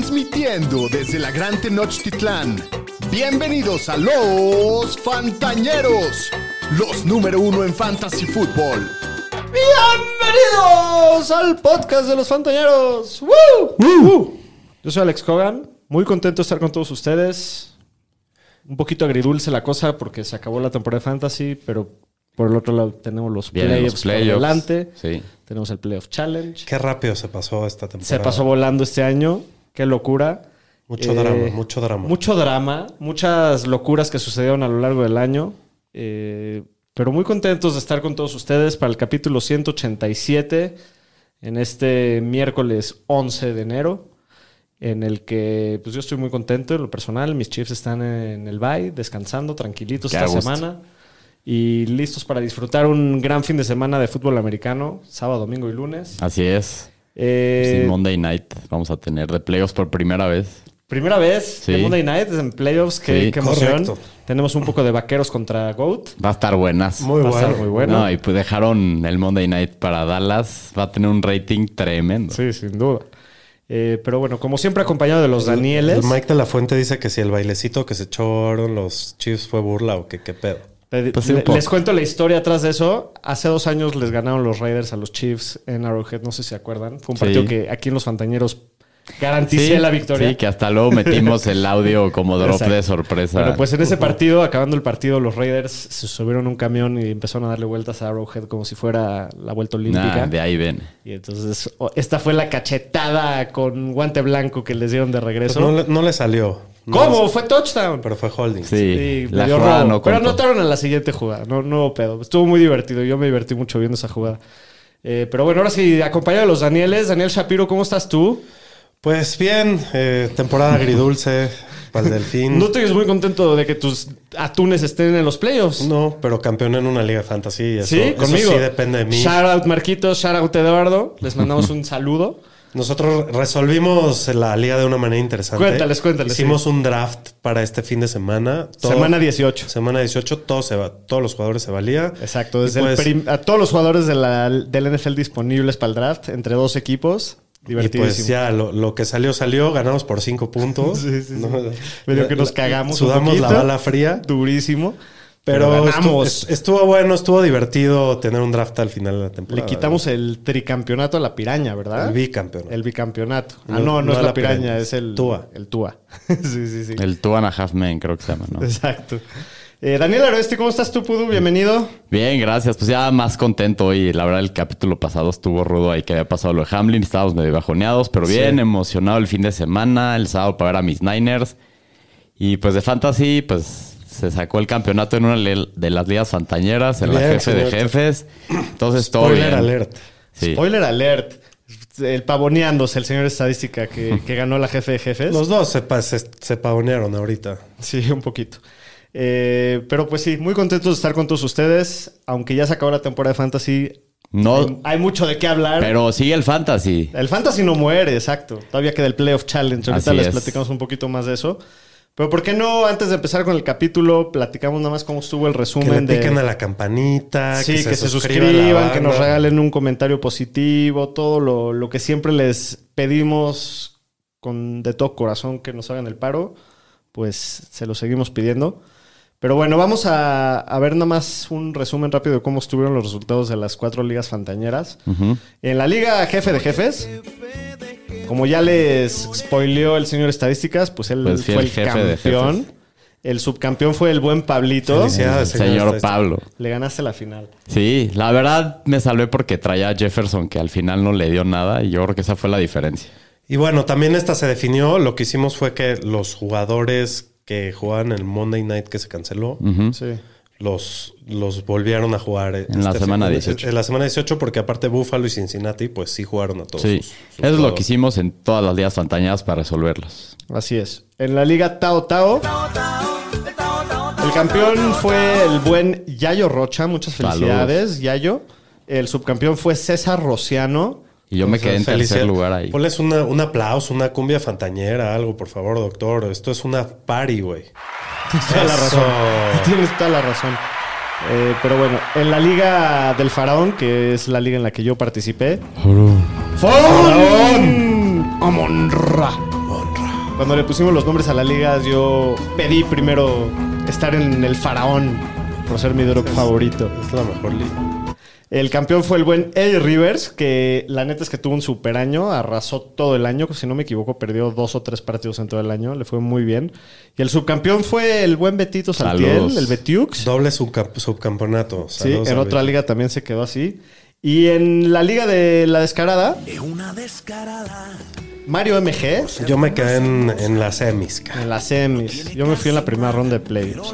transmitiendo desde la Gran Tenochtitlán. Bienvenidos a los Fantañeros, los número uno en Fantasy Football. Bienvenidos al podcast de los Fantañeros. ¡Woo! Yo soy Alex Cogan, muy contento de estar con todos ustedes. Un poquito agridulce la cosa porque se acabó la temporada de Fantasy, pero por el otro lado tenemos los Vienen playoffs los por playoffs. delante. Sí. Tenemos el Playoff Challenge. Qué rápido se pasó esta temporada. Se pasó volando este año. Qué locura. Mucho Eh, drama, mucho drama. Mucho drama, muchas locuras que sucedieron a lo largo del año. Eh, pero muy contentos de estar con todos ustedes para el capítulo 187 en este miércoles 11 de enero, en el que pues yo estoy muy contento en lo personal. Mis Chiefs están en el bye, descansando, tranquilitos Qué esta gusto. semana y listos para disfrutar un gran fin de semana de fútbol americano, sábado, domingo y lunes. Así es. Eh, Sin Monday Night vamos a tener de playoffs por primera vez. Primera vez Sí. de Monday Night en playoffs, qué, Sí. qué emoción. Correcto. Tenemos un poco de vaqueros contra Goat. Va a estar buenas. Muy Va a estar bueno. muy bueno. No, y pues dejaron el Monday Night para Dallas. Va a tener un rating tremendo. Sí, sin duda. Eh, pero bueno, como siempre acompañado de los Danieles. El Mike de la Fuente dice que si el bailecito que se echaron los Chiefs fue burla o que qué pedo. Pues le- poco. les cuento la historia atrás de eso. Hace dos años les ganaron los Raiders a los Chiefs en Arrowhead, no sé si se acuerdan. Fue un Sí. partido que aquí en los Fantañeros garanticé la victoria. Sí, que hasta luego metimos el audio como drop Exacto. de sorpresa. Pero pues en ese partido, acabando el partido, los Raiders se subieron un camión y empezaron a darle vueltas a Arrowhead como si fuera la vuelta olímpica. Nah, de ahí ven. Y entonces, esta fue la cachetada con guante blanco que les dieron de Pues regreso. no, le, no le salió. ¿Cómo? Fue touchdown. Pero fue holding. Sí, la dio jugada no Pero anotaron en la siguiente jugada. No, no pedo. Estuvo muy divertido. Yo me divertí mucho viendo esa jugada. Eh, pero bueno, ahora sí, acompañado de los Danieles. Daniel Shapiro, ¿cómo estás tú? Pues bien, eh, temporada agridulce para el Delfín. No estoy muy contento de que tus atunes estén en los playoffs. No, pero campeón en una liga de Eso, sí, eso conmigo. sí depende de mí. Shout out Marquitos, shout out Eduardo. Les mandamos un saludo. Nosotros resolvimos la liga de una manera interesante. Cuéntales, cuéntales, Hicimos sí. un draft para este fin de semana. Todo- Semana 18. Semana 18, todo se va, todos los jugadores se valía. Exacto, desde pues- el prim- a todos los jugadores de la, del NFL disponibles para el draft, entre dos equipos. Y Divertidísimo. pues ya lo, lo que salió, salió. Ganamos por cinco puntos. Sí, sí, sí. ¿no? Medio que nos cagamos un Sudamos la bala fría. Durísimo. Pero, ganamos. est- estuvo bueno, estuvo divertido tener un draft al final de la temporada. Le quitamos el tricampeonato a la piraña, ¿verdad? el bicampeón. El bicampeonato. ah, No, no, no, no es la piraña, piraña, es el Tua. El Tua. sí, sí, sí. El Two and a Half Men, creo que se llama, ¿no? Exacto. Eh, Daniel Aroeste, ¿cómo estás tú, Pudu? Bienvenido. Bien, gracias. Pues ya más contento hoy. La verdad, el capítulo pasado estuvo rudo ahí que había pasado lo de Hamlin. Estábamos medio bajoneados, pero bien, Sí. emocionado el fin de semana, el sábado para ver a mis Niners. Y pues de Fantasy, pues se sacó el campeonato en una de las ligas fantañeras, en la jefe de jefes. Entonces todo Spoiler bien. alert. Sí. Spoiler alert. El pavoneándose, el señor estadística que, que ganó la jefe de jefes. Los dos se, pa- se, se pavonearon ahorita. Sí, un poquito. Eh, pero pues sí, muy contentos de estar con todos ustedes. Aunque ya se acabó la temporada de Fantasy, No, hay, hay mucho de qué hablar. pero sigue el Fantasy. El Fantasy no muere, exacto. Todavía queda el Playoff Challenge. Ahorita Así les es. platicamos un poquito más de eso. Pero ¿por qué no, antes de empezar con el capítulo, platicamos nada más cómo estuvo el Que resumen le de... a la campanita. Sí, que, se, la suscriban, que nos regalen un comentario positivo, todo lo, lo que siempre les pedimos con de todo corazón que nos hagan el paro, pues se lo seguimos pidiendo. Pero bueno, vamos a, a ver nada más un resumen rápido de cómo estuvieron los resultados de las cuatro ligas fantañeras. En la liga jefe de jefes, como ya les spoileó el señor estadísticas, pues él Pues fue el jefe campeón. El subcampeón fue el buen Pablito. Felicidades. Señor estadística. Pablo. Le ganaste la final. Sí, la verdad me salvé porque traía a Jefferson que al final no le dio nada y yo creo que esa fue la diferencia. Y bueno, también esta se definió. Lo que hicimos fue que los jugadores que jugaban el Monday Night que se canceló. Sí. los, los volvieron a jugar. En la semana 18. En la semana 18, porque aparte Buffalo y Cincinnati, pues sí jugaron a todos. Sí, sus- sus eso es lo que hicimos en todas las ligas fantañadas para resolverlos. Así es. En la liga Tao Tao. El campeón fue el buen Yayo Rocha. Muchas felicidades, Yayo. El subcampeón fue César Rociano. Y yo me quedé en tercer lugar ahí. Ponles una- un aplauso, una cumbia fantañera, algo, por favor, doctor. Esto es una party, güey. Tienes toda la razón. Tienes toda la razón. Eh, pero bueno, en la liga del faraón, que es la liga en la que yo participé. ¡Faraón! ¡Amon-Ra! cuando le pusimos los nombres a la liga, yo pedí primero estar en el faraón por ser mi drop favorito. Es la mejor liga. El campeón fue el buen Eddie Rivers, que la neta es que tuvo un super año, arrasó todo el año, si no me equivoco, perdió dos o tres partidos en todo el año, le fue muy bien. Y el subcampeón fue el buen Betito Saltiel, Saludos. el Betiux. Doble subcamp- subcampeonato. Sí, en otra liga también se quedó así. Y en la liga de la descarada, Es una descarada. Mario MG, Yo me quedé en, en las semis. ca- en las semis. Yo me fui en la primera ronda de playoffs.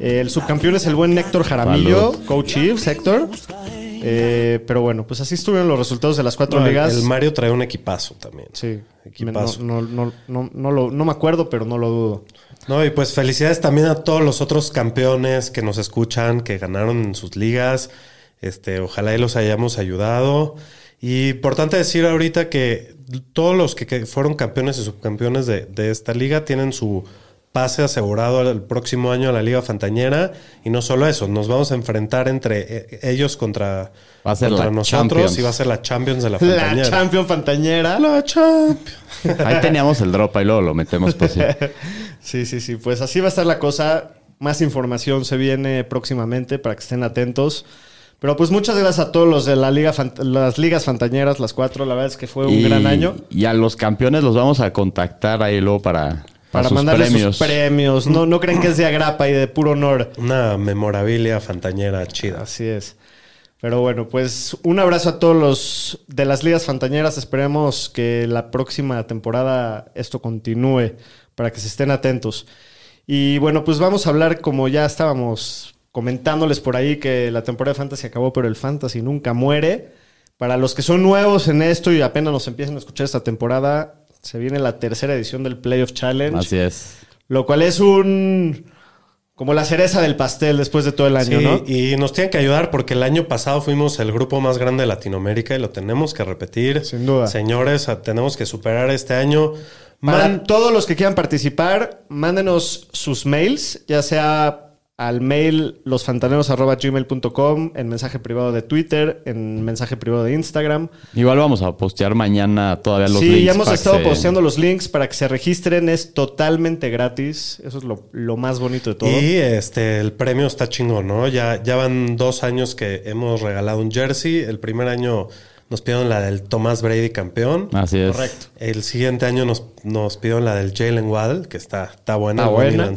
El subcampeón es el buen Héctor Jaramillo, coach Chiefs, Héctor. Eh, pero bueno, pues así estuvieron los resultados de las cuatro No, ligas. El Mario trae un equipazo también. Sí, Equipazo. no, no, no, no lo- no me acuerdo, pero no lo dudo. No, y pues felicidades también a todos los otros campeones que nos escuchan, que ganaron en sus ligas. Este, ojalá y los hayamos ayudado. Y importante decir ahorita que todos los que, que fueron campeones y subcampeones de, de esta liga tienen su pase asegurado el próximo año a la Liga Fantañera. Y no solo eso, nos vamos a enfrentar entre eh, ellos contra, Va a ser contra la nosotros Champions. y va a ser la Champions de la La Fantañera. Champion Fantañera. La Champions. Ahí teníamos el drop, ahí luego lo metemos por si. Sí, sí, sí. Pues así va a estar la cosa. Más información se viene próximamente para que estén atentos. Pero pues muchas gracias a todos los de la liga las ligas fantañeras, las cuatro. La verdad es que fue un Y- gran año. Y a los campeones los vamos a contactar ahí luego para, Para sus mandarles premios. sus premios. No, no creen que es de agrapa y de puro honor. Una memorabilia fantañera chida. Así es. Pero bueno, pues un abrazo a todos los de las ligas fantañeras. Esperemos que la próxima temporada esto continúe para que se estén atentos. Y bueno, pues vamos a hablar como ya estábamos comentándoles por ahí que la temporada de Fantasy acabó, pero el Fantasy nunca muere. Para los que son nuevos en esto y apenas nos empiezan a escuchar esta temporada, se viene la tercera edición del Playoff Challenge. Así es. Lo cual es un... como la cereza del pastel después de todo el año, Sí, ¿no? y nos tienen que ayudar porque el año pasado fuimos el grupo más grande de Latinoamérica y lo tenemos que repetir. Sin duda. Señores, tenemos que superar este año. Para Man- todos los que quieran participar, mándenos sus mails, ya sea al mail losfantaneros.gmail.com, en mensaje privado de Twitter, en mensaje privado de Instagram. Igual vamos a postear mañana todavía los sí, links. ya hemos que estado posteando los links para que se registren. Es totalmente gratis. Eso es lo, lo más bonito de todo. Y este, el premio está chingón, ¿no? Ya, ya van dos años que hemos regalado un jersey. El primer año nos pidieron la del Tomás Brady campeón. Así es. Correcto. El siguiente año nos, nos pidieron la del Jalen Waddle, que está, está buena, Está buen buena.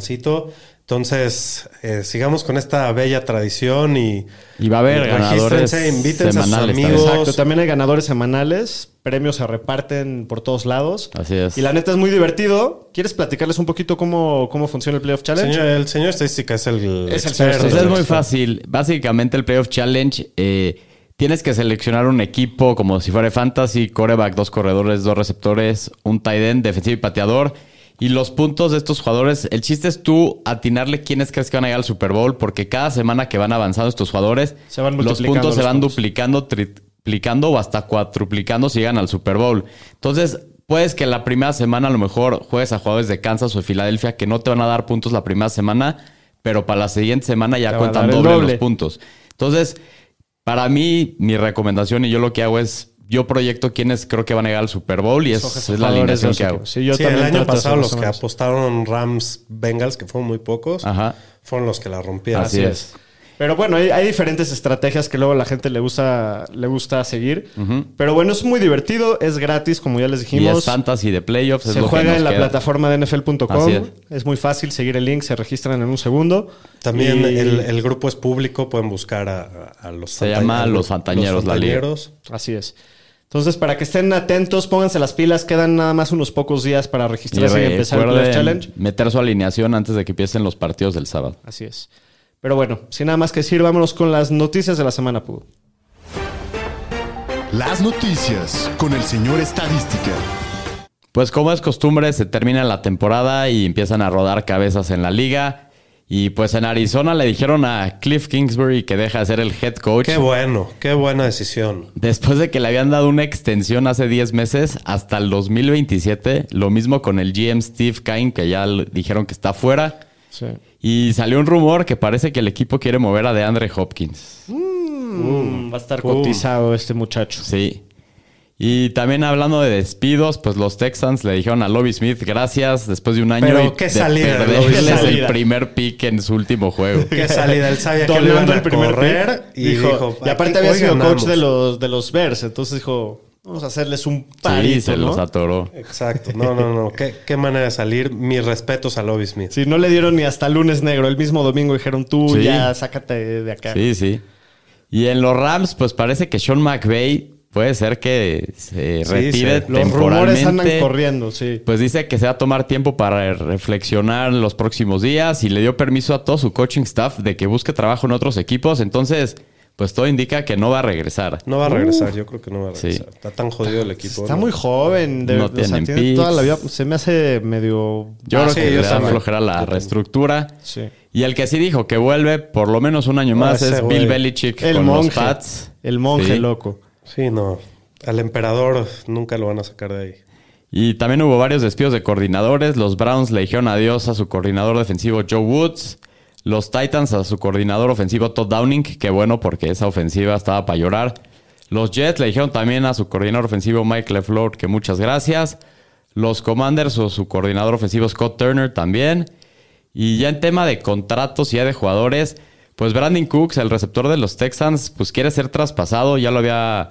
Entonces, eh, sigamos con esta bella tradición y, Y va a haber ganadores regístrense, invítense a sus semanales también. amigos. Exacto, también hay ganadores semanales, premios se reparten por todos lados. Así es. Y la neta es muy divertido. ¿Quieres platicarles un poquito cómo, cómo funciona el Playoff Challenge? Señor- el señor estadística es el, Es el señor Pues es muy fácil. Básicamente el Playoff Challenge, eh, tienes que seleccionar un equipo como si fuera fantasy, coreback, dos corredores, dos receptores, un tight end, defensivo y pateador. Y los puntos de estos jugadores, el chiste es tú atinarle quiénes crees que van a llegar al Super Bowl, porque cada semana que van avanzando estos jugadores, Se van los puntos se van puntos. duplicando, triplicando o hasta cuatruplicando si llegan al Super Bowl. Entonces, puedes que la primera semana a lo mejor juegues a jugadores de Kansas o de Filadelfia que no te van a dar puntos la primera semana, pero para la siguiente semana ya Te cuentan doble, doble. los puntos. Entonces, para mí, mi recomendación y yo lo que hago es, yo proyecto quiénes creo que van a llegar al Super Bowl y es, es la alineación que hago. Sí, yo Sí, también el año pasado los que apostaron Rams Bengals, que fueron muy pocos, Ajá. fueron los que la rompieron. Así es. Pero bueno, hay, hay diferentes estrategias que luego a la gente le gusta, le gusta seguir. Pero bueno, es muy divertido, es gratis, como ya les Y dijimos. es fantasy de playoffs. es se lo juega nos en la queda. plataforma de NFL.com. Es. es. muy fácil seguir el link, se registran en un segundo. También Y- el, el grupo es público, pueden buscar a, los Se llama Los Fantañeros, la liga. Fantañeros. Así es. Entonces, para que estén atentos, pónganse las pilas. Quedan nada más unos pocos días para registrarse y, empezar el Playoff Challenge. meter su alineación antes de que empiecen los partidos del sábado. Así es. Pero bueno, sin nada más que decir, vámonos con las noticias de la semana, Pudo. Las noticias con el señor Estadística. Pues como es costumbre, se termina la temporada y empiezan a rodar cabezas en la liga. Y pues en Arizona le dijeron a Cliff Kingsbury que deja de ser el head coach. Qué bueno, qué buena decisión. Después de que le habían dado una extensión hace 10 meses hasta el 2027. Lo mismo con el GM Steve Kine, que ya le dijeron que está fuera. Sí. Y salió un rumor que parece que el equipo quiere mover a DeAndre Hopkins. Mm, va a estar Pum. cotizado este muchacho. Sí. Y también hablando de despidos, pues los Texans le dijeron a Lobby Smith gracias después de un año Pero y qué de salida de perderles Lovie Smith. el primer pick en su último juego. Qué salida. Él sabía que lo iban a el primer correr pick, y dijo... y aparte "Aquí había sido coach ganamos". de los, de los Bears, entonces dijo, vamos a hacerles un parito, Sí, se ¿no? los atoró. Exacto. No, no, no. ¿Qué, qué manera de salir. Mis respetos a Lobby Smith. Sí, no le dieron ni hasta lunes negro. El mismo domingo dijeron, tú Sí. ya sácate de acá. Sí, sí. Y en los Rams, pues parece que Sean McVay puede ser que se Sí, retire sí. Los rumores andan temporalmente. corriendo, sí. Pues dice que se va a tomar tiempo para reflexionar los próximos días y le dio permiso a todo su coaching staff de que busque trabajo en otros equipos. Entonces, pues todo indica que no va a regresar. No va a regresar. Yo creo que no va a Sí. regresar. Está tan jodido el equipo. Está ¿no? muy joven. De, No o sea, tienen tiene picks. toda la vida. Se me hace medio... Yo Ah, creo sí, que yo le da flojera la reestructura. Sí. Y el que sí dijo que vuelve por lo menos un año Ah, más es. Bill Belichick El con los monje. Pats. El monje Sí. loco. Sí, no. Al emperador nunca lo van a sacar de ahí. Y también hubo varios despidos de coordinadores. Los Browns le dijeron adiós a su coordinador defensivo Joe Woods. Los Titans a su coordinador ofensivo Todd Downing. Que bueno, porque esa ofensiva estaba para llorar. Los Jets le dijeron también a su coordinador ofensivo Mike LeFleur que muchas gracias. Los Commanders o su coordinador ofensivo Scott Turner también. Y ya en tema de contratos y ya de jugadores, pues Brandon Cooks, el receptor de los Texans, pues quiere ser traspasado. Ya lo había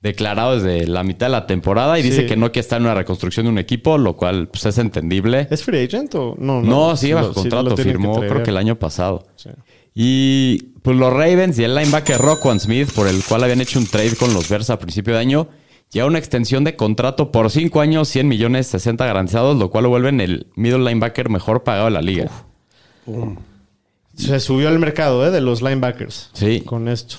declarado desde la mitad de la temporada y Sí. dice que no quiere estar en una reconstrucción de un equipo, lo cual pues, es entendible. ¿Es free agent o no? No, sigue lo- bajo sí lo contrato, firmó creo que el año pasado. Sí. Y pues los Ravens y el linebacker Roquan Smith, por el cual habían hecho un trade con los Bears a principio de año, llega una extensión de contrato por 5 años, 100 millones 60 garantizados, lo cual lo vuelven el middle linebacker mejor pagado de la liga. Se subió al mercado ¿eh? de los linebackers. Sí. Con esto.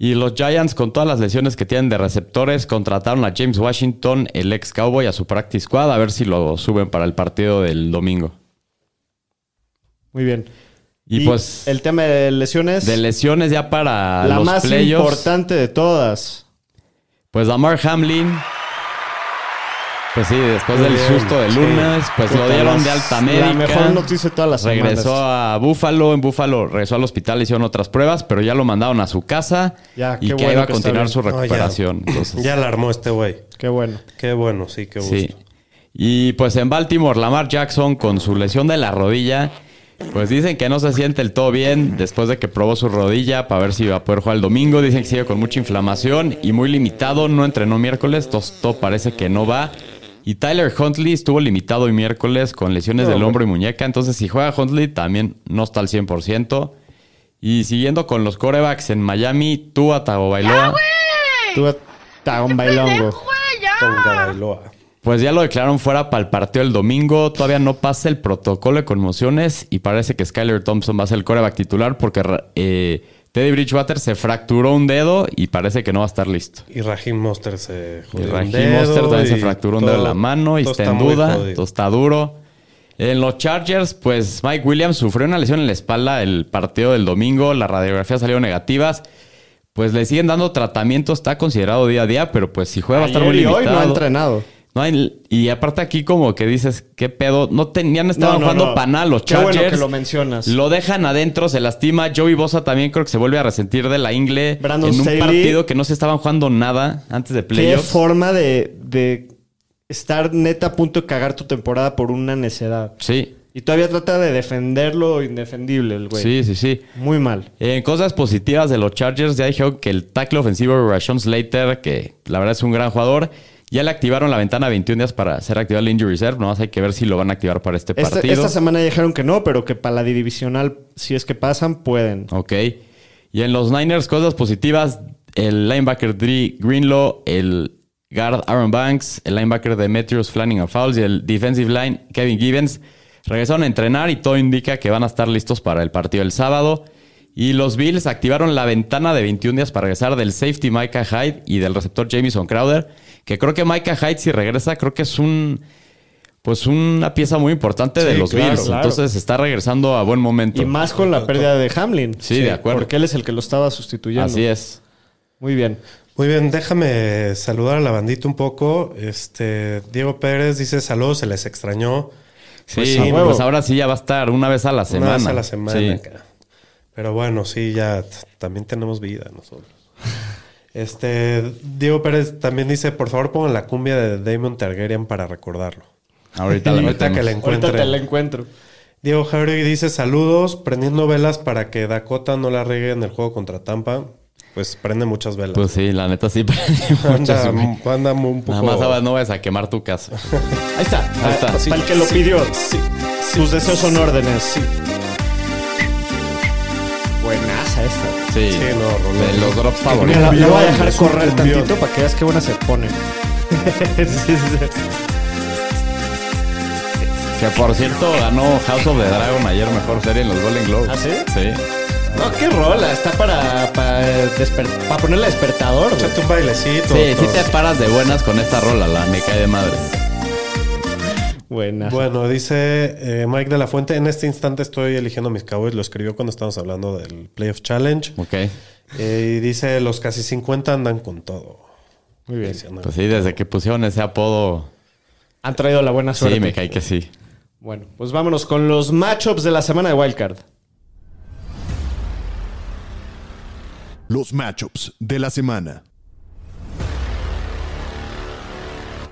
Y los Giants, con todas las lesiones que tienen de receptores, contrataron a James Washington, el ex Cowboy, a su practice squad, a ver si lo suben para el partido del domingo. Muy bien. Y, pues, el tema de lesiones. de lesiones ya para la los más playoffs, importante de todas. pues Damar Hamlin, pues sí, después Muy del bien, susto del sí. lunes, pues lo dieron de alta médica. La mejor noticia de todas las Regresó semanas. a Búfalo, en Búfalo regresó al hospital, hicieron otras pruebas, pero ya lo mandaron a su casa Ya, y que bueno iba a continuar su ya. recuperación. Entonces, Ya la armó este güey. Qué bueno. Qué bueno, sí, qué gusto. Sí. Y pues en Baltimore, Lamar Jackson con su lesión de la rodilla, pues dicen que no se siente el todo bien después de que probó su rodilla para ver si iba a poder jugar el domingo. Dicen que sigue con mucha inflamación y muy limitado. No entrenó miércoles, todo parece que no va. Y Tyler Huntley estuvo limitado hoy miércoles con lesiones del hombro y muñeca. Entonces, si juega Huntley, también no está al 100%. Y siguiendo con los corebacks en Miami, Tua Tagovailoa. Bailongo. Tonga Bailoa. Pues ya lo declararon fuera para el partido el domingo. Todavía no pasa el protocolo de conmociones y parece que Skyler Thompson va a ser el coreback titular porque eh, Teddy Bridgewater se fracturó un dedo y parece que no va a estar listo. Y Raheem Monster se Y jodió un dedo Monster también se y fracturó un todo- dedo en la mano y está en duda. Todo está duro. En los Chargers, pues Mike Williams sufrió una lesión en la espalda el partido del domingo. Las radiografías salieron negativas. Pues le siguen dando tratamiento, está considerado día a día, pero pues si juega va a estar muy Ayer y limitado. hoy no ha entrenado. No hay- y aparte aquí como que dices, ¿qué pedo? No tenían, estaban No, no, jugando no. para nada los Qué bueno Chargers. que lo mencionas. Lo dejan adentro, se lastima. Joey Bosa también creo que se vuelve a resentir de la ingle. Brandon en un Staley. partido que no se estaban jugando nada antes de Qué playoffs. forma de, de estar neta a punto de cagar tu temporada por una necedad. Sí, Y todavía trata de defender lo indefendible, el güey. sí, sí, sí. Muy mal. En cosas positivas de los Chargers, ya dijeron que el tackle ofensivo Rashon Slater, que la verdad es un gran jugador, ya le activaron la ventana 21 días para ser activado el Injury Reserve. Nomás hay que ver si lo van a activar para este partido. esta semana dijeron que no, pero que para la divisional, si es que pasan, pueden. Ok. Y en los Niners, cosas positivas. El linebacker Dre Greenlaw, el guard Aaron Banks, el linebacker Demetrius Flanagan Fowles y el defensive line Kevin Gibbons regresaron a entrenar y todo indica que van a estar listos para el partido el sábado. Y los Bills activaron la ventana de 21 días para regresar del safety Micah Hyde y del receptor Jamison Crowder. Que creo que Micah Hyde, si regresa, creo que es un. Pues una pieza muy importante de Sí, los claro, Bills. claro. Entonces está regresando a buen momento. Y más con la pérdida de Hamlin. Sí, de acuerdo. Porque él es el que lo estaba sustituyendo. Así es. Muy bien. Muy bien, déjame saludar a la bandita un poco. Este Diego Pérez dice saludos, se les extrañó. Sí, Pues, pues, a huevo. ahora sí ya va a estar una vez a la semana. Una vez a la semana. Sí. Pero bueno, sí, ya también tenemos vida nosotros. Este, Diego Pérez también dice, por favor pongan la cumbia de Damon Targaryen para recordarlo. Ahorita la Ahorita que la metemos. Ahorita encuentre. te la encuentro. Diego Jauregui dice, saludos, prendiendo velas para que Dakota no la regue en el juego contra Tampa. Pues prende muchas velas. Pues sí, la neta sí. anda, muchas, anda un poco... Nada más no vayas a quemar tu casa. Ahí está. Ahí está. Ah, Sí, para el que lo sí, pidió. Sí, Tus deseos son órdenes. Sí. Sí, Sí, no, Rolando. de los drops favoritos. la, la voy a dejar correr tantito para que veas qué buena se pone. Sí, sí, sí. Que por cierto ganó House of the Dragon ayer mejor serie en los Golden Globes. ¿Ah, sí? Sí. No, qué rola. Está para, para, para ponerle despertador. güey. Échate un bailecito. Sí, sí te paras de buenas con esta rola, la me cae de madre. Buena. Bueno, dice eh, Mike de la Fuente, en este instante estoy eligiendo mis Cowboys, lo escribió cuando estábamos hablando del Playoff Challenge. Ok. Eh, y dice, los casi 50 andan con todo. Muy bien. Pues sí, desde que pusieron ese apodo, Han traído la buena suerte. sí, me cae que sí. Bueno, pues vámonos con los matchups de la semana de Wildcard. Los matchups de la semana.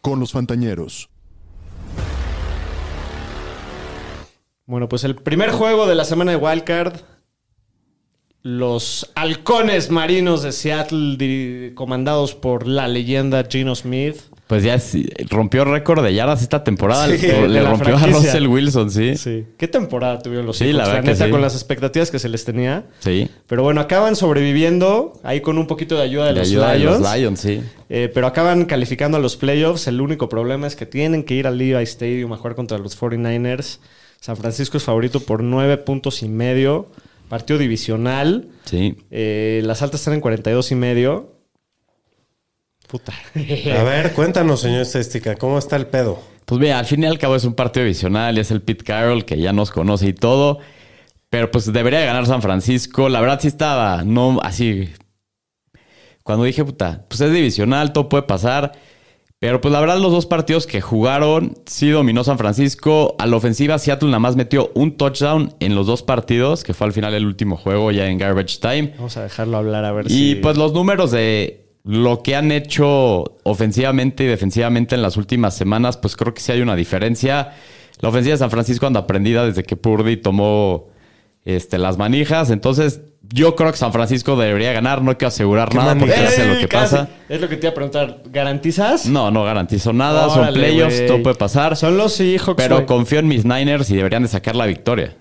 Con los Fantañeros. Bueno, pues el primer juego de la semana de Wildcard. Los halcones marinos de Seattle, comandados por la leyenda Gino Smith. Pues ya rompió récord de yardas esta temporada. Sí, le de le la rompió a. Russell Wilson, sí. Sí. ¿Qué temporada tuvieron los Sí, Seahawks? la verdad que neta, sí. con las expectativas que se les tenía. Sí. Pero bueno, acaban sobreviviendo ahí con un poquito de ayuda de los ayuda de Lions. los Lions, sí. Eh, pero acaban calificando a los playoffs. El único problema es que tienen que ir al Levi Stadium a jugar contra los 49ers. San Francisco es favorito por nueve puntos y medio. Partido divisional. Sí. Eh, las altas están en 42 y medio. Puta. A ver, cuéntanos, señor estadística, ¿cómo está el pedo? Pues mira, al fin y al cabo es un partido divisional y es el Pete Carroll que ya nos conoce y todo. Pero pues debería ganar San Francisco. La verdad sí estaba, no así. Cuando dije, puta, pues es divisional, todo puede pasar. Pero pues la verdad los dos partidos que jugaron, sí dominó San Francisco. A la ofensiva, Seattle nada más metió un touchdown en los dos partidos, que fue al final el último juego ya en garbage time. Vamos a dejarlo hablar a ver Y si. pues los números de lo que han hecho ofensivamente y defensivamente en las últimas semanas, pues creo que sí hay una diferencia. La ofensiva de San Francisco anda aprendida desde que Purdy tomó este, las manijas. Entonces, yo creo que San Francisco debería ganar. No hay que asegurar ¿Qué nada porque ya sé lo ¡Ey, que casi! pasa. Es lo que te iba a preguntar. ¿Garantizas? No, no garantizo nada. Son Órale, playoffs, güey. todo puede pasar. Son los Seahawks. Pero güey. confío en mis Niners y deberían de sacar la victoria.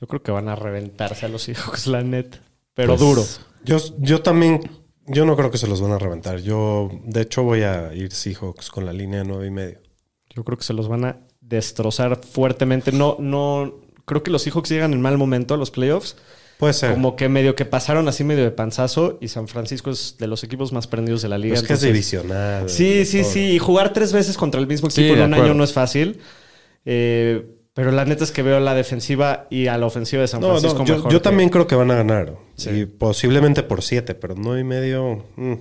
Yo creo que van a reventarse a los Seahawks, la neta. Pero Pues, duro. Yo, yo también, yo no creo que se los van a reventar. Yo, de hecho, voy a ir Seahawks con la línea de nueve y medio. Yo creo que se los van a destrozar fuertemente. No, no. Creo que los Seahawks llegan en mal momento a los playoffs. Puede ser. Como que medio que pasaron así medio de panzazo. Y San Francisco es de los equipos más prendidos de la liga. es que es divisional. Sí, sí, todo. sí. Y jugar tres veces contra el mismo Sí, equipo de en un acuerdo. año no es fácil. Eh, pero la neta es que veo la defensiva y a la ofensiva de San No, Francisco no, yo, mejor yo que- también creo que van a ganar. Sí. Y posiblemente por siete, pero nueve y medio, mm,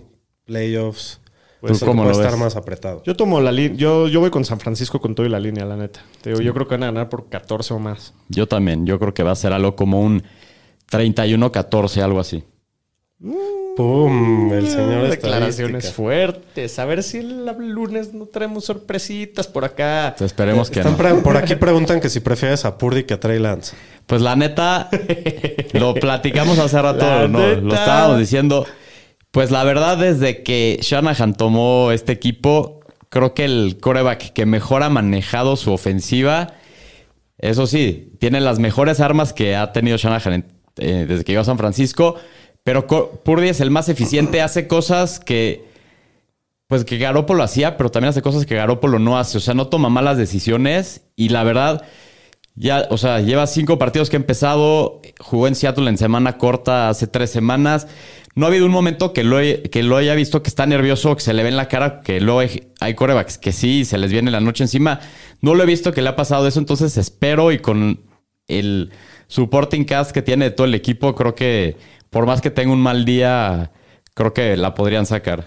playoffs. ¿Tú Pues cómo puede lo pues, estar ves? más apretado. Yo tomo la línea. Yo, yo voy con San Francisco con todo y la línea, la neta. Te digo, yo creo que van a ganar por 14 o más. Yo también. Yo creo que va a ser algo como un 31-14, algo así. ¡Pum! El señor Declaraciones estadística. fuertes. A ver si el lunes no traemos sorpresitas por acá. Pues esperemos que Están no. por aquí preguntan que si prefieres a Purdy que a Trey Lance. Pues la neta, lo platicamos hace rato, La ¿no? neta. Lo estábamos diciendo. Pues la verdad, desde que Shanahan tomó este equipo, creo que el coreback que mejor ha manejado su ofensiva, eso sí, tiene las mejores armas que ha tenido Shanahan en- eh, desde que llegó a San Francisco, pero Purdy es el más eficiente, hace cosas que pues que Garópolo hacía, pero también hace cosas que Garópolo no hace. O sea, no toma malas decisiones. Y la verdad, ya, o sea, lleva cinco partidos que ha empezado. Jugó en Seattle en semana corta hace tres semanas. No ha habido un momento que lo, que lo haya visto que está nervioso, que se le ve en la cara, que luego hay, hay corebacks que sí, se les viene la noche encima. No lo he visto que le ha pasado eso, entonces espero y con el supporting cast que tiene de todo el equipo, creo que por más que tenga un mal día, creo que la podrían sacar.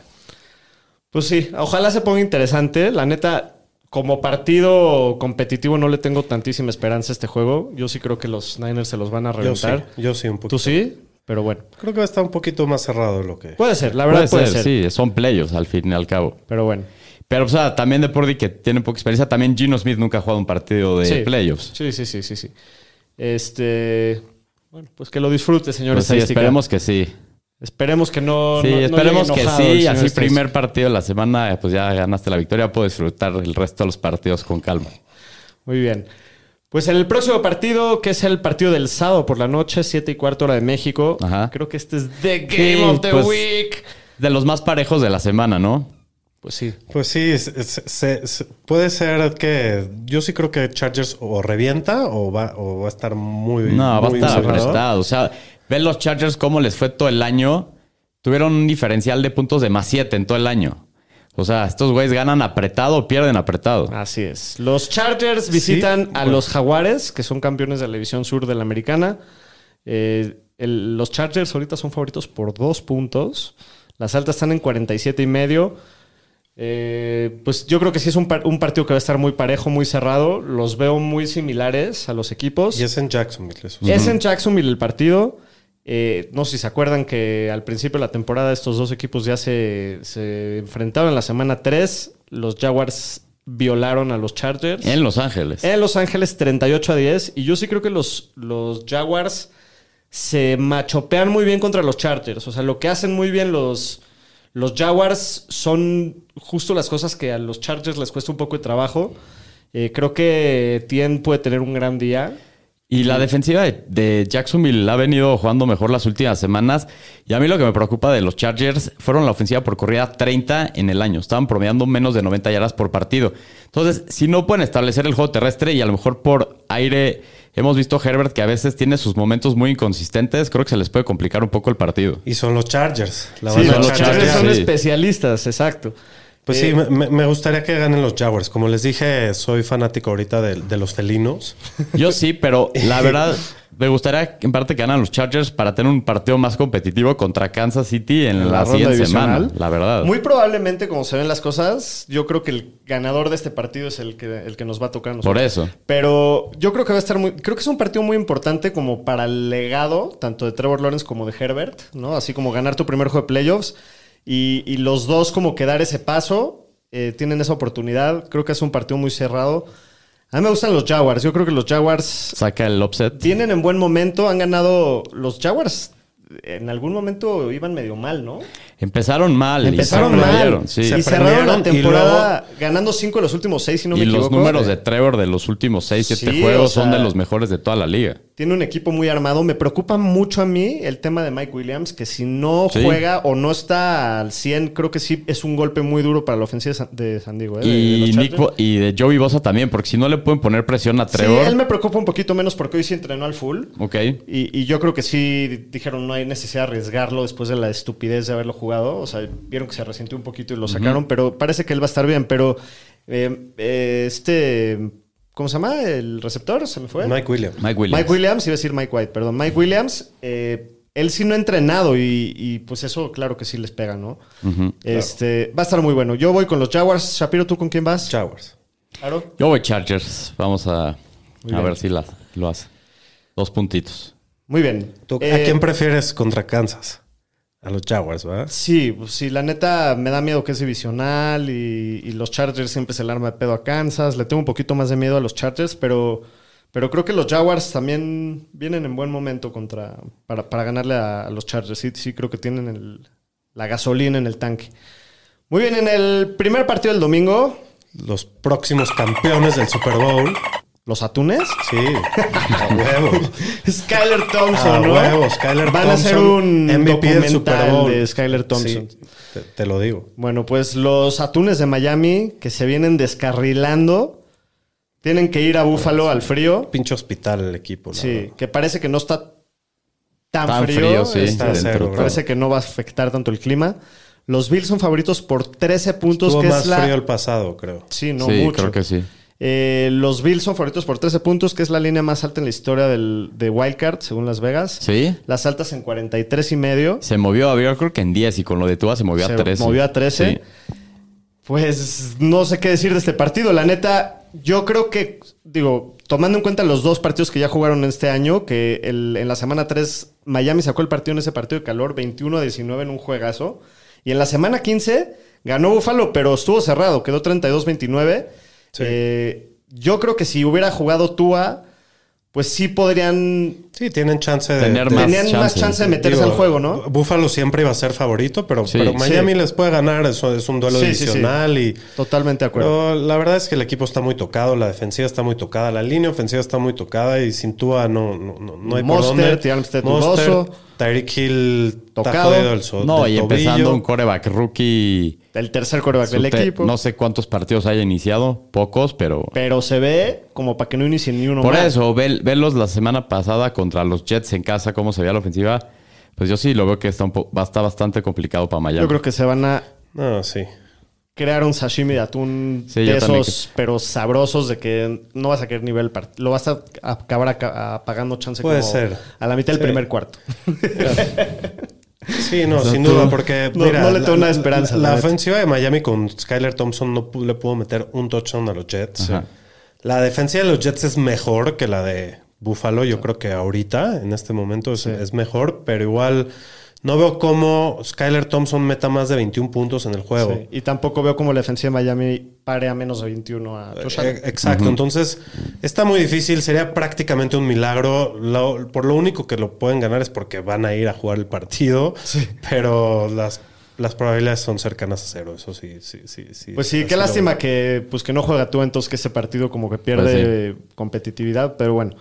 Pues sí, ojalá se ponga interesante. La neta, como partido competitivo no le tengo tantísima esperanza a este juego. Yo sí creo que los Niners se los van a Yo sí, reventar. yo sí un poquito. ¿Tú sí? Pero bueno, Creo que va a estar un poquito más cerrado lo que. puede ser, la verdad Puede, puede, ser, ser. sí, son playoffs al fin y al cabo. Pero bueno. Pero, o sea, también de Purdy que tiene poca experiencia, también Gino Smith nunca ha jugado un partido de Sí. playoffs. Sí, sí, sí, sí, sí. Este. Bueno, pues que lo disfrute, señor Pues sí, esperemos que sí. Esperemos que no. Sí, no- esperemos que sí. Así primer partido de la semana, pues ya ganaste la victoria. Puedo disfrutar el resto de los partidos con calma. Muy bien. Pues en el próximo partido, que es el partido del sábado por la noche, 7 y cuarto hora de México. Ajá. Creo que este es The Game Sí, of the pues, Week. De los más parejos de la semana, ¿no? Pues sí. Pues sí, se- se- puede ser que. Yo sí creo que Chargers o revienta o va, o va a estar muy. No, va a estar apretado. O sea, ven los Chargers cómo les fue todo el año. Tuvieron un diferencial de puntos de más 7 en todo el año. O sea, estos güeyes ganan apretado o pierden apretado. Así es. Los Chargers visitan a bueno. los Jaguares, que son campeones de la división sur de la americana. Eh, el- los Chargers ahorita son favoritos por dos puntos. Las altas están en 47 y medio. Eh, pues yo creo que sí es un, par- un partido que va a estar muy parejo, muy cerrado. Los veo muy similares a los equipos. Y es en Jacksonville. eso. Es en Jacksonville el partido. Eh, no sé si se acuerdan que al principio de la temporada estos dos equipos ya se, se enfrentaron en la semana 3. Los Jaguars violaron a los Chargers. En Los Ángeles. En Los Ángeles 38 a 10. Y yo sí creo que los, los Jaguars se machopean muy bien contra los Chargers. O sea, lo que hacen muy bien los, los Jaguars son justo las cosas que a los Chargers les cuesta un poco de trabajo. Eh, creo que Tien puede tener un gran día. Y la defensiva de, Jacksonville ha venido jugando mejor las últimas semanas. Y a mí lo que me preocupa de los Chargers fueron la ofensiva por corrida 30 en el año. Estaban promediando menos de 90 yardas por partido. Entonces, si no pueden establecer el juego terrestre y a lo mejor por aire, hemos visto Herbert que a veces tiene sus momentos muy inconsistentes, creo que se les puede complicar un poco el partido. Y son los Chargers. La Sí, los. Chargers son sí. especialistas, exacto. Pues Eh, sí, me, me gustaría que ganen los Jaguars. Como les dije, soy fanático ahorita de, de los felinos. Yo sí, pero la verdad, me gustaría en parte que ganan los Chargers para tener un partido más competitivo contra Kansas City en, En la, la ronda siguiente semana. La verdad. Muy probablemente, como se ven las cosas, yo creo que el ganador de este partido es el que, el que nos va a tocar nosotros. Por eso. Pero yo creo que va a estar muy. Creo que es un partido muy importante como para el legado, tanto de Trevor Lawrence como de Herbert, ¿no? Así como ganar tu primer juego de playoffs. Y, y los dos, como que dar ese paso, eh, tienen esa oportunidad. Creo que es un partido muy cerrado. A mí me gustan los Jaguars. Yo creo que los Jaguars Saca el upset. tienen en buen momento. Han ganado. Los Jaguars en algún momento iban medio mal, ¿no? Empezaron mal. y Empezaron se mal. sí. Y Se cerraron la y temporada ganando cinco de los últimos seis, si no y me los equivoco. números de Trevor de los últimos 6, 7 Sí, juegos o sea- son de los mejores de toda la liga. Tiene un equipo muy armado. Me preocupa mucho a mí el tema de Mike Williams, que si no Sí. juega o no está al 100, creo que sí es un golpe muy duro para la ofensiva de San, de Diego. ¿eh? De- de Y, los Nick y de Joey Bosa también, porque si no le pueden poner presión a Sí, Trevor. él me preocupa un poquito menos porque hoy sí entrenó al full. Ok. Y, y yo creo que sí dijeron no hay necesidad de arriesgarlo después de la estupidez de haberlo jugado. O sea, vieron que se resintió un poquito y lo sacaron, pero parece que él va a estar bien. Pero eh, eh, este, ¿cómo se llama? El receptor, se me fue. Mike Williams. Mike Williams. Mike Williams, iba a decir Mike White, perdón. Mike Williams, eh, él sí no ha entrenado y, y, pues eso, claro que sí les pega, ¿no? este, Va a estar muy bueno. Yo voy con los Jaguars. Shapiro, ¿tú con quién vas? Jaguars. Claro. Yo voy Chargers. Vamos a, a ver si la, lo hace. Dos puntitos. Muy bien. ¿Tú, Eh, ¿A quién prefieres contra Kansas? A los Jaguars, ¿verdad? Sí, pues sí, la neta me da miedo que es divisional y, y los Chargers siempre se le arma de pedo a Kansas. Le tengo un poquito más de miedo a los Chargers, pero, pero creo que los Jaguars también vienen en buen momento contra, para, para ganarle a, a los Chargers. Sí, sí, creo que tienen el- la gasolina en el tanque. Muy bien, en el primer partido del domingo, Los próximos campeones del Super Bowl. Los Atunes. Sí, a huevo. Skyler Thompson, A ¿no? huevo, Skyler Van a hacer Thompson, un MVP del Super documental Bowl. de Skyler Thompson. Sí, te, te lo digo. Bueno, pues los Atunes de Miami que se vienen descarrilando tienen que ir a Búfalo al frío. Pinche hospital el equipo. Sí, verdad. que parece que no está tan, Tan frío. frío, sí. Está dentro. parece que no va a afectar tanto el clima. Los Bills son favoritos por 13 puntos, Estuvo que más es la... frío el pasado, creo. Sí, no sí, mucho. creo que sí. Eh, los Bills son favoritos por 13 puntos, que es la línea más alta en la historia del, de Wildcard, según Las Vegas. Sí. Las altas en 43 y medio. Se movió, había creo que en 10 y con lo de Tua se movió Se a 13. movió a 13. Sí. Pues no sé qué decir de este partido. La neta, yo creo que, digo, tomando en cuenta los dos partidos que ya jugaron este año, que el- en la semana 3 Miami sacó el partido en ese partido de calor, 21 a 19 en un juegazo. Y en la semana 15 ganó Buffalo, pero estuvo cerrado, quedó 32-29. Sí. Eh, yo creo que si hubiera jugado Tua, pues sí podrían... Sí, tienen chance de... Tener más Tenían más chance. chance de meterse Digo, al juego, ¿no? Buffalo siempre iba a ser favorito, pero, Sí. pero Miami Sí. les puede ganar. Eso es un duelo Sí, sí, sí. divisional y... Totalmente de acuerdo. Pero la verdad es que el equipo está muy tocado, la defensiva está muy tocada, la línea ofensiva está muy tocada y sin Tua no, no, no, no hay por Mostert, dónde. Tyreek Hill está Tocado. jodido el sol. No, del y empezando un coreback rookie. El tercer coreback del equipo. No sé cuántos partidos haya iniciado, pocos, pero. Pero se ve como para que no inicie ni uno Por más. eso, ve- verlos la semana pasada contra los Jets en casa, cómo se veía la ofensiva. Pues yo sí lo veo que está, un po- va a estar bastante complicado para Miami. Yo creo que se van a No, sí. Crear un sashimi de atún Sí, de esos, pero sabrosos, de que no vas a querer nivel Lo vas a acabar aca- apagando chance Puede como ser. a la mitad del Sí. primer cuarto. Sí, no, sin duda, porque No- mira, no le tengo de esperanza, La, la la neta. ofensiva de Miami con Skyler Thompson no le pudo meter un touchdown a los Jets. Ajá. La defensiva de los Jets es mejor que la de Buffalo. Yo creo que ahorita, en este momento, es, es mejor, pero igual no veo cómo Skyler Thompson meta más de 21 puntos en el juego. Sí. Y tampoco veo como la defensiva de Miami pare a menos de 21 a Josh Allen. Eh, Exacto, entonces está muy difícil, sería prácticamente un milagro. Lo- por lo único que lo pueden ganar es porque van a ir a jugar el partido, pero las, las probabilidades son cercanas a cero, eso sí, sí, sí. sí Pues sí, qué lástima que, pues que no juega tú, entonces que ese partido como que pierde Pues competitividad, pero bueno.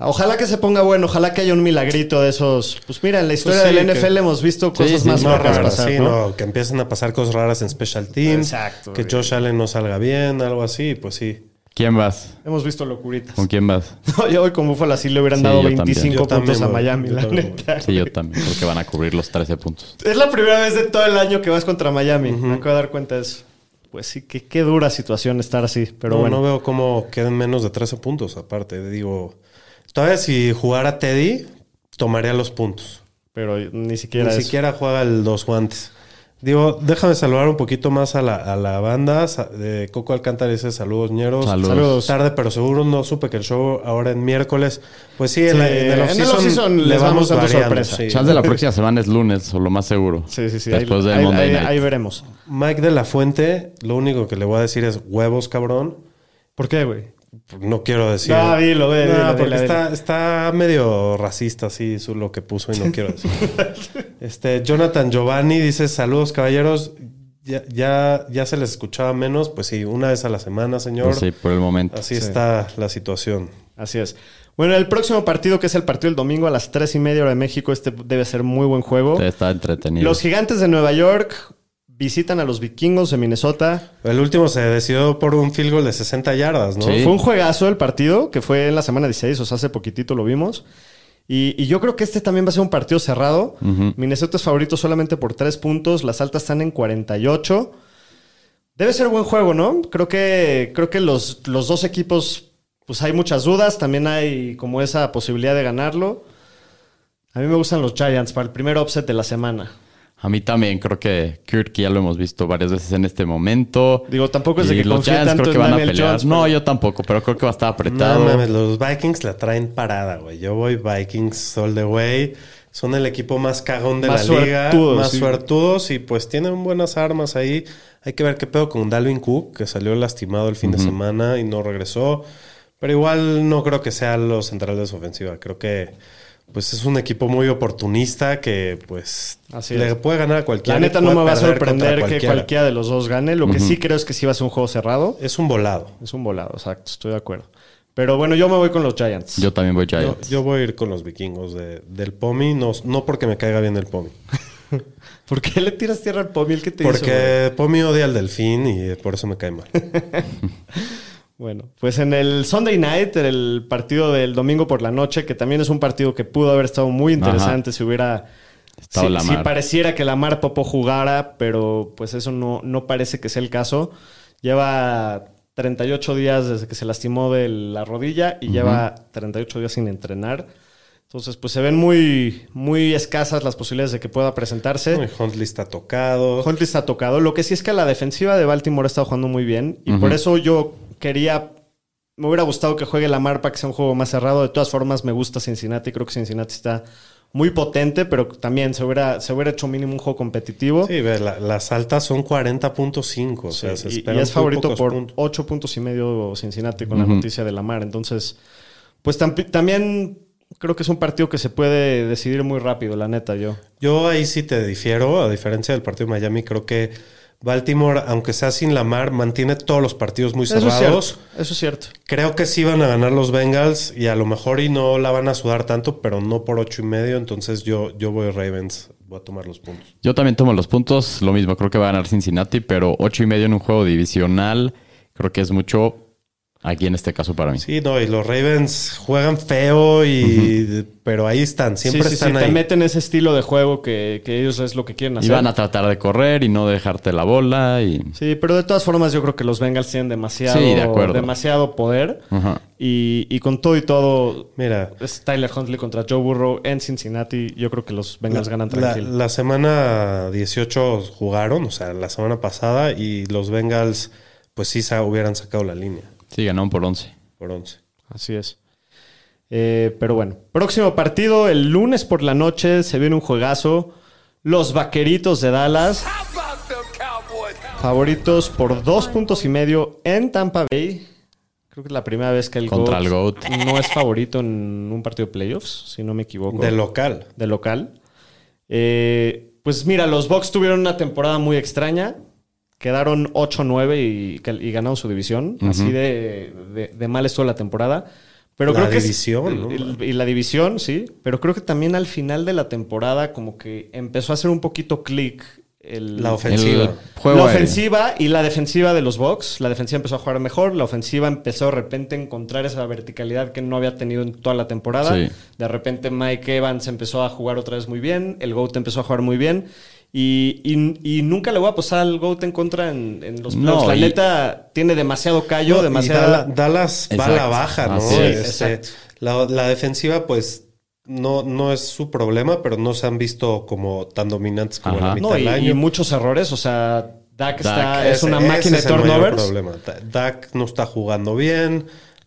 Ojalá que se ponga bueno, ojalá que haya un milagrito de esos. Pues mira, en la historia sí, del que- NFL hemos visto cosas sí, más no, raras pasar, sí, ¿no? no, que empiecen a pasar cosas raras en special teams, Exacto, que. Josh Allen no salga bien, algo así, pues sí. ¿Quién vas? Hemos visto locuritas. ¿Con quién vas? No, yo voy con Búfalo así le hubieran Sí, dado yo también. 25 Yo también puntos a Miami, la también neta. Sí, yo también, porque van a cubrir los 13 puntos. Es la primera vez de todo el año que vas contra Miami. Me acabo de dar cuenta de eso. Pues sí, que qué dura situación estar así. Pero no, bueno. no veo cómo queden menos de 13 puntos, aparte. Digo, todavía si jugara Teddy, tomaría los puntos. Pero ni siquiera Ni eso. siquiera juega el dos guantes. Digo, déjame saludar un poquito más a la, a la banda. Coco Alcántara dice saludos, ñeros. Saludos. Saludos. Tarde, pero seguro no supe que el show ahora en miércoles. Pues sí, en, Sí, la- en el en el off-season off-season les vamos dando sorpresa. sí. Chance de la próxima semana es lunes, o lo más seguro. Sí, sí, sí. Ahí, Después del ahí- Monday ahí- Night. ahí veremos. Mike de la Fuente, lo único que le voy a decir es huevos, cabrón. ¿Por qué, güey? No quiero decir. No, dilo, ve, No, dilo, porque dilo, está, dilo. está medio racista, así, lo que puso y no quiero decir. este, Jonathan Giovanni dice: Saludos, caballeros. Ya, ya, ya se les escuchaba menos. Pues sí, una vez a la semana, señor. Pues sí, por el momento. Así está la situación. Así es. Bueno, el próximo partido, que es el partido del domingo a las 3 y media hora de México, este debe ser muy buen juego. Está entretenido. Los gigantes de Nueva York visitan a los vikingos de Minnesota. El último se decidió por un field goal de 60 yardas, ¿no? Sí. Fue un juegazo el partido, que fue en la semana 16, o sea, hace poquitito lo vimos. Y, y yo creo que este también va a ser un partido cerrado. Minnesota es favorito solamente por 3 puntos, las altas están en 48. Debe ser buen juego, ¿no? Creo que, creo que los, los dos equipos, pues hay muchas dudas, también hay como esa posibilidad de ganarlo. A mí me gustan los Giants para el primer upset de la semana. A mí también creo que Kirk ya lo hemos visto varias veces en este momento. Digo, tampoco es de que los confíe Giants tanto creo que en van a pelear. Jones, no, pero- yo tampoco, pero creo que va a estar apretado. No mames, los Vikings la traen parada, güey. Yo voy Vikings all the way. Son el equipo más cagón de Más la liga. suertudos, más sí. suertudos y pues tienen buenas armas ahí. Hay que ver qué pedo con Dalvin Cook, que salió lastimado el fin de semana y no regresó. Pero igual no creo que sea los centrales de su ofensiva. Creo que pues es un equipo muy oportunista que pues Así le puede ganar a cualquiera. La neta no me va a sorprender que cualquiera de los dos gane. Lo que sí creo es que sí va a ser un juego cerrado. Es un volado. Es un volado, exacto, estoy de acuerdo. Pero bueno, yo me voy con los Giants. Yo también voy Giants. yo voy a ir con los vikingos de- del Pomi, no, no porque me caiga bien el Pomi. ¿Por qué le tiras tierra al Pomi? ¿El que te hizo? Porque Pomi odia al delfín y por eso me cae mal. Bueno, pues en el Sunday Night, el partido del domingo por la noche, que también es un partido que pudo haber estado muy interesante si hubiera... Estado si, Lamar. si pareciera que Lamar Popo jugara, pero pues eso no, no parece que sea el caso. Lleva 38 días desde que se lastimó de la rodilla y lleva 38 días sin entrenar. Entonces, pues se ven muy, muy escasas las posibilidades de que pueda presentarse. Uy, Huntley está tocado. Huntley está tocado. Lo que sí es que la defensiva de Baltimore ha estado jugando muy bien. Y por eso yo quería. Me hubiera gustado que juegue Lamar para que sea un juego más cerrado. De todas formas, me gusta Cincinnati. Creo que Cincinnati está muy potente, pero también se hubiera, se hubiera hecho mínimo un juego competitivo. Sí, ve, la- las altas son 40.5. O sea, se y, y es favorito por puntos. 8 puntos y medio Cincinnati con la noticia de Lamar. Entonces, pues también creo que es un partido que se puede decidir muy rápido, la neta, yo. Yo ahí sí te difiero, a diferencia del partido de Miami, creo que Baltimore, aunque sea sin Lamar, mantiene todos los partidos muy Eso es cerrados. cierto. Eso es cierto. Creo que sí van a ganar los Bengals y a lo mejor y no la van a sudar tanto, pero no por ocho y medio. Entonces yo, yo voy Ravens, voy a tomar los puntos. Yo también tomo los puntos, lo mismo, creo que va a ganar Cincinnati, pero ocho y medio en un juego divisional, creo que es mucho aquí en este caso para mí. Sí, no, y los Ravens juegan feo y pero ahí están, siempre sí, sí, están sí, ahí. te meten ese estilo de juego que, que ellos es lo que quieren Y hacer. van a tratar de correr y no dejarte la bola y... Sí, pero de todas formas yo creo que los Bengals tienen demasiado, Sí, de acuerdo. demasiado poder. Y, y con todo y todo, Mira, es Tyler Huntley contra Joe Burrow en Cincinnati. Yo creo que los Bengals ganan tranquilo. la semana 18 jugaron, o sea, la semana pasada, y los Bengals, pues sí hubieran sacado la línea Sí, ganaron por 11. por 11. Así es. Eh, pero bueno, próximo partido, el lunes por la noche se viene un juegazo. Los Vaqueritos de Dallas, favoritos por dos puntos y medio en Tampa Bay. Creo que es la primera vez que el Contra el GOAT GOAT. no es favorito en un partido de playoffs, si no me equivoco. De local. de local. Eh, pues mira, los Bucks tuvieron una temporada muy extraña. Quedaron 8-9 y, y ganaron su división. Así de, de, de mal estuvo la temporada. Pero La creo que división, y la división, sí. Pero creo que también al final de la temporada como que empezó a hacer un poquito clic el, La ofensiva. El juego la ofensiva y la defensiva de los Bucks. La defensiva empezó a jugar mejor. La ofensiva empezó de repente a encontrar esa verticalidad que no había tenido en toda la temporada. Sí. De repente Mike Evans empezó a jugar otra vez muy bien. El GOAT empezó a jugar muy bien. Y, y- y nunca le voy a pasar al GOAT en contra en, en los No, playoffs. La y- neta tiene demasiado callo, No, demasiada... Dallas va a la baja, ¿no? Así es. Este, la, la defensiva, pues, no, no es su problema, pero no se han visto como tan dominantes como en la Ajá. mitad No, del y, año. y muchos errores. O sea, Dak, está, Dak, es una ese máquina es de el mayor turnovers. problema. Da- Dak no está jugando bien.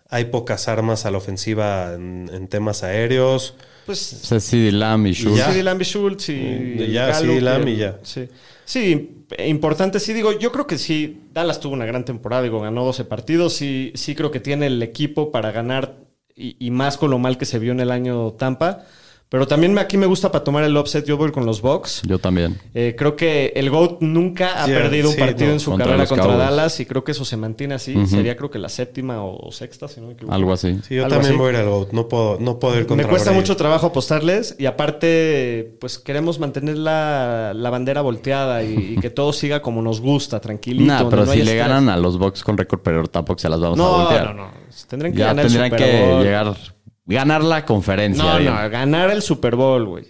Hay pocas armas a la ofensiva en, en temas aéreos. Pues O sea, CD Lamb y Schultz. Sí, Lamb y Schultz y, Y ya, Gallup, sí, Lamb y ya. Sí. Sí, importante. Sí, digo, yo creo que sí, Dallas tuvo una gran temporada, digo, ganó 12 partidos. Sí, sí creo que tiene el equipo para ganar y, y más con lo mal que se vio en el año Tampa. Pero también me- aquí me gusta para tomar el upset, yo voy con los Bucks. Yo también. Eh, creo que el GOAT nunca ha perdido un partido no, en su contra carrera contra Cowboys. Dallas y creo que eso se mantiene así. Sería creo que la séptima o, sexta, si no me equivoco. Algo así. Sí, yo Algo también así. voy a ir al GOAT. No puedo, no puedo ir contra Me cuesta Brady. mucho trabajo apostarles y aparte, pues queremos mantener la, la bandera volteada y, y que todo siga como nos gusta, tranquilito. Nah, pero no si le estrés. ganan a los Bucks con récord, pero tampoco se las vamos a No, voltear. no, no. Tendrían que Ya ganar tendrían el Super que llegar, ganar la conferencia. No, digamos. no, ganar el Super Bowl, güey.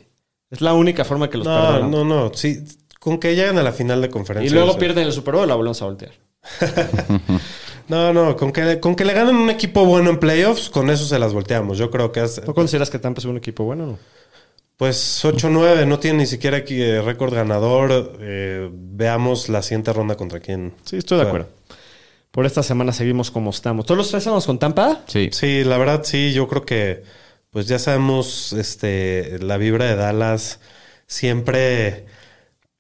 Es la única forma que los No, perdonan. no, no. Sí, con que lleguen a la final de y conferencia. luego yo sé. pierden el Super Bowl, la volvemos a voltear. No, no, con que, con que le ganen un equipo bueno en playoffs, con eso se las volteamos. Yo creo que es, ¿No consideras que Tampa es un equipo bueno? No? pues 8-9, no tiene ni siquiera aquí, eh, récord ganador. Eh, veamos la siguiente ronda contra quién. Sí, estoy de Bueno. acuerdo. Por esta semana seguimos como estamos. ¿Todos los tres estamos con Tampa? Sí. Sí, la verdad sí, yo creo que pues ya sabemos este la vibra de Dallas siempre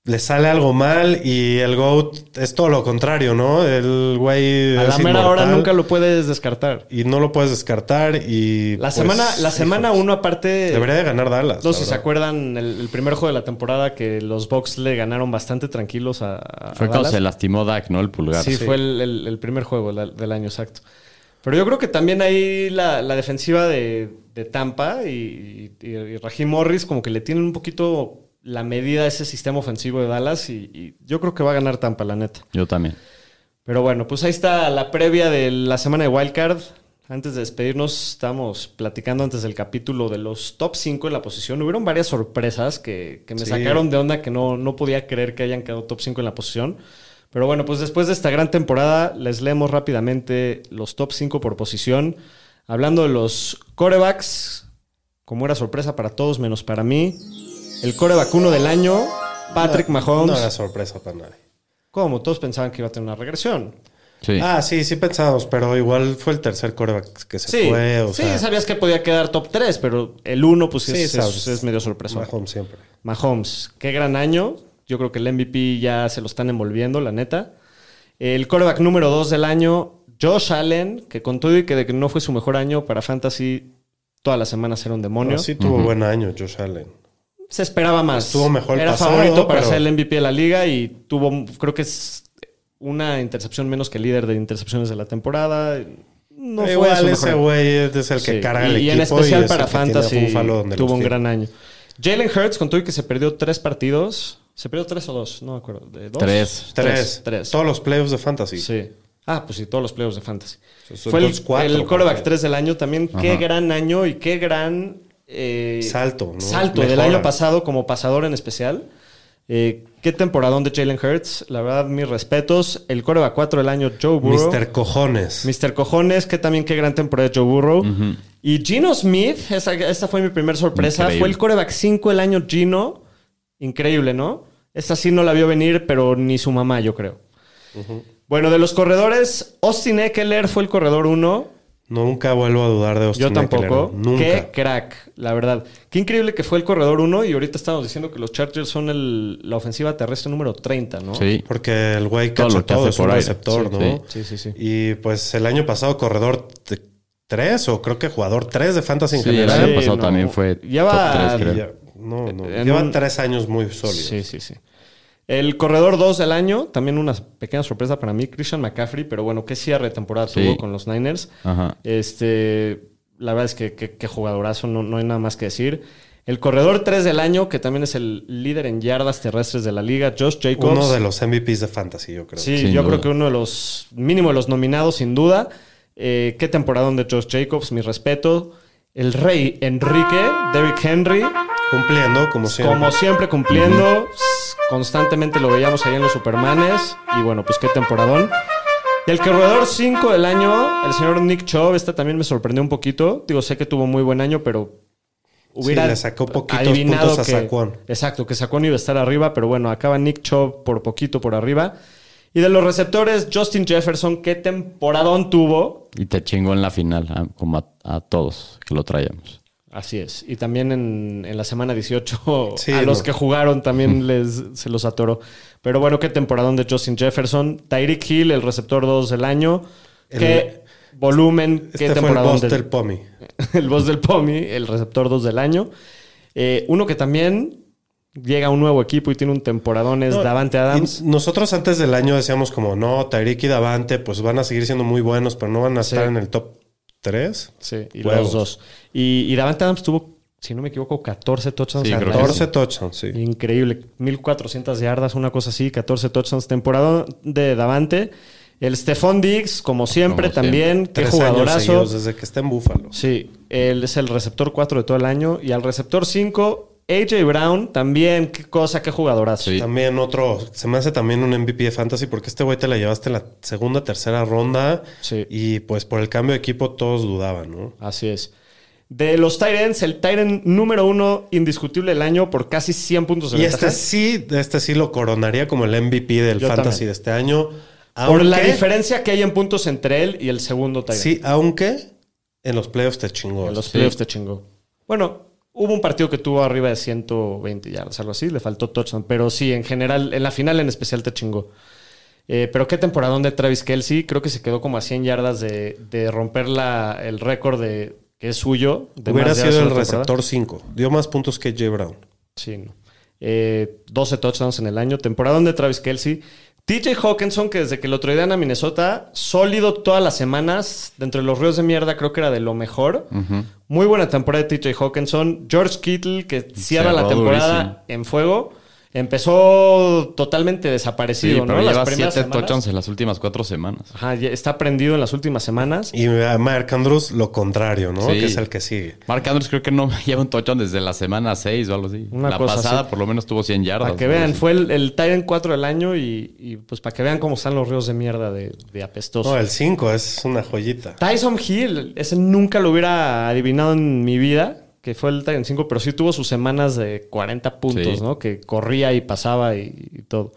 le sale algo mal y el GOAT es todo lo contrario, ¿no? El güey A la mera hora nunca lo puedes descartar. y no lo puedes descartar y La pues, semana, la semana hijos, uno aparte... debería de ganar Dallas. No sé si se acuerdan el, el primer juego de la temporada que los Bucks le ganaron bastante tranquilos a, a Fue cuando Dallas. se lastimó Dak, ¿no? El pulgar. Sí, fue el, el- el primer juego del, del año exacto. Pero yo creo que también ahí la, la defensiva de, de Tampa y, y, y Raheem Morris como que le tienen un poquito la medida a ese sistema ofensivo de Dallas y, y yo creo que va a ganar Tampa, la neta. Yo también. Pero bueno, pues ahí está la previa de la semana de Wildcard. Antes de despedirnos, estábamos platicando antes del capítulo de los top 5 en la posición. Hubieron varias sorpresas que, que me Sí. sacaron de onda que no, no podía creer que hayan quedado top 5 en la posición. Pero bueno, pues después de esta gran temporada, les leemos rápidamente los top 5 por posición. Hablando de los corebacks, como era sorpresa para todos menos para mí, el coreback uno del año, Patrick No, Mahomes. No era sorpresa para nadie. ¿Cómo? Todos pensaban que iba a tener una regresión. Sí. Ah, sí, sí pensábamos, pero igual fue el tercer coreback que se Sí, fue. O sí, sea, sabías que podía quedar top 3, pero el 1 pues sí, es, sabes. es- es medio sorpresa. Mahomes siempre. Mahomes, qué gran año. Yo creo que el MVP ya se lo están envolviendo, la neta. El quarterback número 2 del año, Josh Allen, que con todo y que de que no fue su mejor año para Fantasy, todas las semanas era un demonio. No, sí tuvo buen año Josh Allen. Se esperaba más. Estuvo mejor el Era pasado, favorito para pero- ser el MVP de la liga y tuvo, creo que es una intercepción menos que el líder de intercepciones de la temporada. No fue igual ese mejor- güey es el que Sí, carga el y, y equipo. en especial es para Fantasy tuvo un gran año. Jalen Hurts con todo y que se perdió tres partidos. ¿Se perdió tres o dos? No me acuerdo. ¿De dos? Tres. Tres. Tres. Todos los playoffs de Fantasy. Sí. Ah, pues sí, todos los playoffs de Fantasy. Son Fue el, entonces cuatro, el quarterback porque- 3 del año también. Qué gran año y qué gran eh, Salto, ¿no? salto del año pasado como pasador en especial. Eh, qué temporadón de Jalen Hurts. La verdad, mis respetos. El quarterback 4 del año, Joe Burrow. Mr. Cojones. Mr. Cojones, que también qué gran temporada de Joe Burrow. Y Gino Smith, esa, esta fue mi primera sorpresa. Increíble. Fue el coreback 5 el año Gino. Increíble, ¿no? Esta sí no la vio venir, pero ni su mamá, yo creo. Bueno, de los corredores, Austin Eckler fue el corredor 1. Nunca vuelvo a dudar de Austin Yo tampoco. Eckler. Nunca. Qué crack, la verdad. Qué increíble que fue el corredor 1 y ahorita estamos diciendo que los Chargers son el- la ofensiva terrestre número 30, ¿no? Sí. Porque el güey Todo que todo, hace es un aire. receptor, Sí, ¿no? Sí, sí, sí. Y pues el año pasado corredor 3 o creo que jugador 3 de Fantasy en Sí, el general. año pasado no. también fue Lleva- top 3, Y creo. ya- no, no. En Lleva un- tres años muy sólidos. Sí, sí, sí. El corredor 2 del año, también una pequeña sorpresa para mí, Christian McCaffrey, pero bueno, qué cierre de temporada Sí. tuvo con los Niners. Ajá. Este, la verdad es que qué jugadorazo, no, no hay nada más que decir. El corredor 3 del año, que también es el líder en yardas terrestres de la liga, Josh Jacobs. Uno de los MVPs de Fantasy, yo creo. Sí, Sin yo duda. creo que uno de los, mínimo de los nominados, sin duda. Eh, qué temporada de Josh Jacobs, mi respeto. El rey Enrique, Derrick Henry, Cumpliendo, como siempre. como siempre cumpliendo. S- Constantemente lo veíamos ahí en los Supermanes. Y bueno, pues qué temporadón. Y el corredor 5 del año, el señor Nick Chubb, este también me sorprendió un poquito. Digo, sé que tuvo muy buen año, pero hubiera Sí, le sacó poquitos adivinado puntos a que- Saquon. Exacto, que Saquon iba a estar arriba, pero bueno, acaba Nick Chubb por poquito por arriba. Y de los receptores, Justin Jefferson, qué temporadón tuvo. Y te chingó en la final, como a, a todos que lo traíamos. Así es. Y también en, en la semana 18 Sí, a los no. que jugaron también les, se los atoró. Pero bueno, qué temporadón de Justin Jefferson. Tyreek Hill, el receptor 2 del año. El- qué volumen, qué Este fue el temporadón. boss del- del Pomi. el boss del POMI, el receptor 2 del año. Eh, uno que también llega a un nuevo equipo y tiene un temporadón es No, Davante Adams. nosotros antes del año decíamos como, no, Tyreek y Davante pues van a seguir siendo muy buenos, pero no van a Sí. estar en el top 3. Sí, y los dos. Y, y Davante Adams tuvo, si no me equivoco, 14 touchdowns. Sí, al creo que año. 14 touchdowns, sí. Increíble. 1400 yardas, una cosa así, 14 touchdowns temporada de Davante. El Stephon Diggs, como siempre, Como también. Qué Tres años jugadorazo. desde que está en Búfalo. Sí, él es el receptor 4 de todo el año. Y al receptor 5, AJ Brown, también. Qué cosa, qué jugadorazo. Sí. También otro, se me hace también un MVP de Fantasy porque este güey te la llevaste en la segunda, tercera ronda. Sí. Y pues por el cambio de equipo todos dudaban, ¿no? Así es. De los Tyrants, el Tyrant número uno indiscutible del año por casi 100 puntos de Y ventaja. este sí, este sí lo coronaría como el MVP del Yo Fantasy también. de este año. Por la diferencia que hay en puntos entre él y el segundo Tyrant. Sí, aunque en los playoffs te chingó. En los Sí. playoffs te chingó. Bueno, hubo un partido que tuvo arriba de 120 yardas, algo así, le faltó touchdown. Pero sí, en general, en la final en especial te chingó. Eh, pero qué temporadón de Travis Kelsey. Creo que se quedó como a 100 yardas de, de romper la, el récord de que es suyo. De Hubiera sido el receptor 5. Dio más puntos que Jay Brown. Sí, no. Eh, 12 touchdowns en el año. Temporadón de Travis Kelsey. TJ Hawkinson, que desde que lo traían a Minnesota, sólido todas las semanas. Dentro de los ríos de mierda, creo que era de lo mejor. Muy buena temporada de TJ Hawkinson. George Kittle, que cierra la temporada durísimo. en fuego. Empezó totalmente desaparecido, Sí, ¿no? pero Las lleva primeras siete touchdowns en las últimas cuatro semanas. Ajá, ya está prendido en las últimas semanas. Y a Mark Andrews lo contrario, ¿no? Sí. Que es el que sigue. Mark Andrews creo que no lleva un touchdown desde la semana 6 o algo así. Una la cosa pasada así. por lo menos tuvo 100 yardas. Para que vean, fue el, el Tyrant 4 del año y, y, pues para que vean cómo están los ríos de mierda de, de apestoso. No, el 5 es una joyita. Tyson Hill, ese nunca lo hubiera adivinado en mi vida, que fue el Titan 5, pero sí tuvo sus semanas de 40 puntos, Sí. ¿no? Que corría y pasaba y, y todo.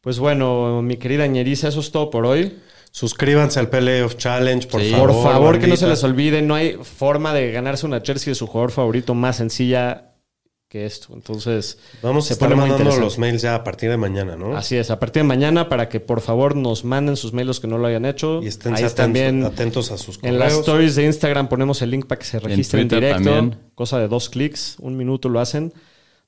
Pues bueno, mi querida ñeriza, eso es todo por hoy. Suscríbanse al Playoff Challenge, por Sí. favor. Por favor, que no se les olvide, no hay forma de ganarse una jersey de su jugador favorito más sencilla que esto. Entonces, Vamos a estar mandando los mails ya a partir de mañana, ¿no? Así es, a partir de mañana para que por favor nos manden sus mails los que no lo hayan hecho. Y estén Ahí atentos, también atentos a sus correos. en las stories de Instagram ponemos el link para que se registren en directo. también. Cosa de dos clics, un minuto lo hacen.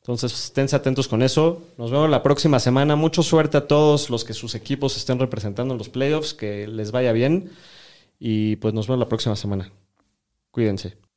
Entonces, esténse atentos con eso. Nos vemos la próxima semana. Mucha suerte a todos los que sus equipos estén representando en los playoffs. Que les vaya bien. Y pues nos vemos la próxima semana. Cuídense.